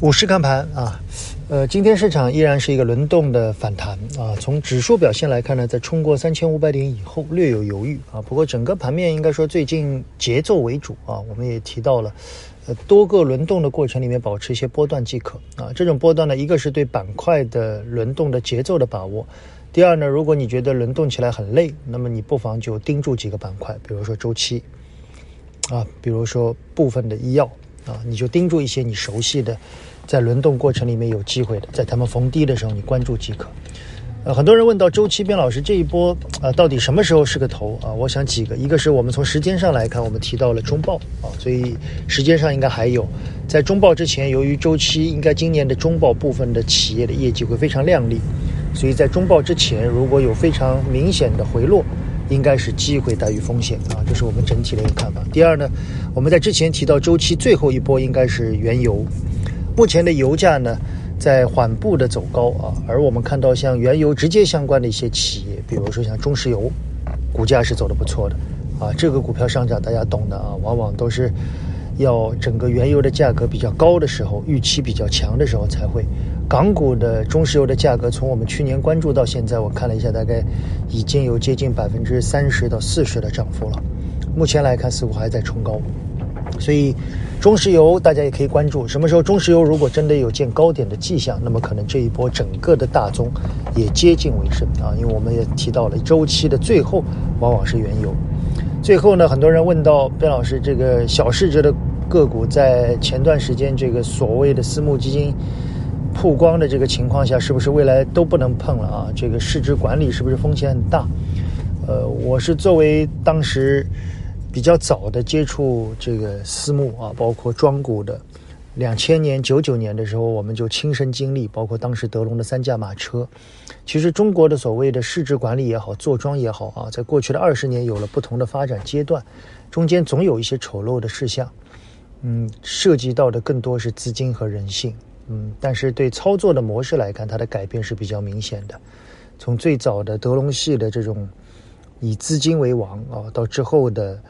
五市看盘啊，呃，今天市场依然是一个轮动的反弹啊。从指数表现来看呢，在冲过三千五百点以后略有犹豫啊。不过整个盘面应该说最近节奏为主啊。我们也提到了，呃，多个轮动的过程里面保持一些波段即可啊。这种波段呢，一个是对板块的轮动的节奏的把握，第二呢，如果你觉得轮动起来很累，那么你不妨就盯住几个板块，比如说周期啊，比如说部分的医药。啊，你就盯住一些你熟悉的，在轮动过程里面有机会的，在他们逢低的时候你关注即可。呃，很多人问到周期，边老师这一波啊，到底什么时候是个头啊？我想几个，一个是我们从时间上来看，我们提到了中报啊，所以时间上应该还有。在中报之前，由于周期，应该今年的中报部分的企业的业绩会非常亮丽，所以在中报之前，如果有非常明显的回落。应该是机会大于风险啊，这是我们整体的一个看法。第二呢，我们在之前提到周期最后一波应该是原油，目前的油价呢在缓步的走高啊，而我们看到像原油直接相关的一些企业，比如说像中石油，股价是走的不错的啊，这个股票上涨大家懂的啊，往往都是。要整个原油的价格比较高的时候，预期比较强的时候才会。港股的中石油的价格，从我们去年关注到现在，我看了一下，大概已经有接近百分之三十到四十的涨幅了。目前来看，似乎还在冲高。所以，中石油大家也可以关注，什么时候中石油如果真的有见高点的迹象，那么可能这一波整个的大宗也接近尾声啊。因为我们也提到了周期的最后往往是原油。最后呢，很多人问到边老师，这个小市值的。个股在前段时间这个所谓的私募基金曝光的这个情况下，是不是未来都不能碰了啊？这个市值管理是不是风险很大？呃，我是作为当时比较早的接触这个私募啊，包括庄股的，两千年、九九年的时候，我们就亲身经历，包括当时德龙的三驾马车。其实中国的所谓的市值管理也好，坐庄也好啊，在过去的二十年有了不同的发展阶段，中间总有一些丑陋的事项。嗯，涉及到的更多是资金和人性，嗯，但是对操作的模式来看，它的改变是比较明显的。从最早的德隆系的这种以资金为王啊，到之后的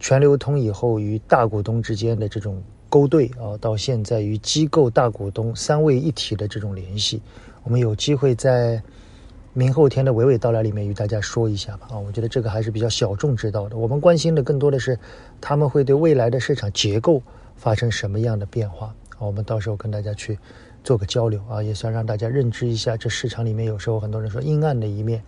全流通以后与大股东之间的这种勾兑啊，到现在与机构大股东三位一体的这种联系，我们有机会在。明后天的娓娓道来里面与大家说一下吧啊，我觉得这个还是比较小众知道的。我们关心的更多的是他们会对未来的市场结构发生什么样的变化啊。我们到时候跟大家去做个交流啊，也算让大家认知一下这市场里面有时候很多人说阴暗的一面，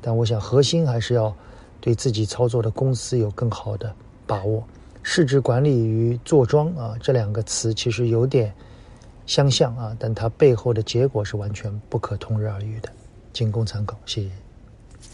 但我想核心还是要对自己操作的公司有更好的把握。市值管理与坐庄啊这两个词其实有点相像啊，但它背后的结果是完全不可同日而语的。仅供参考，谢谢。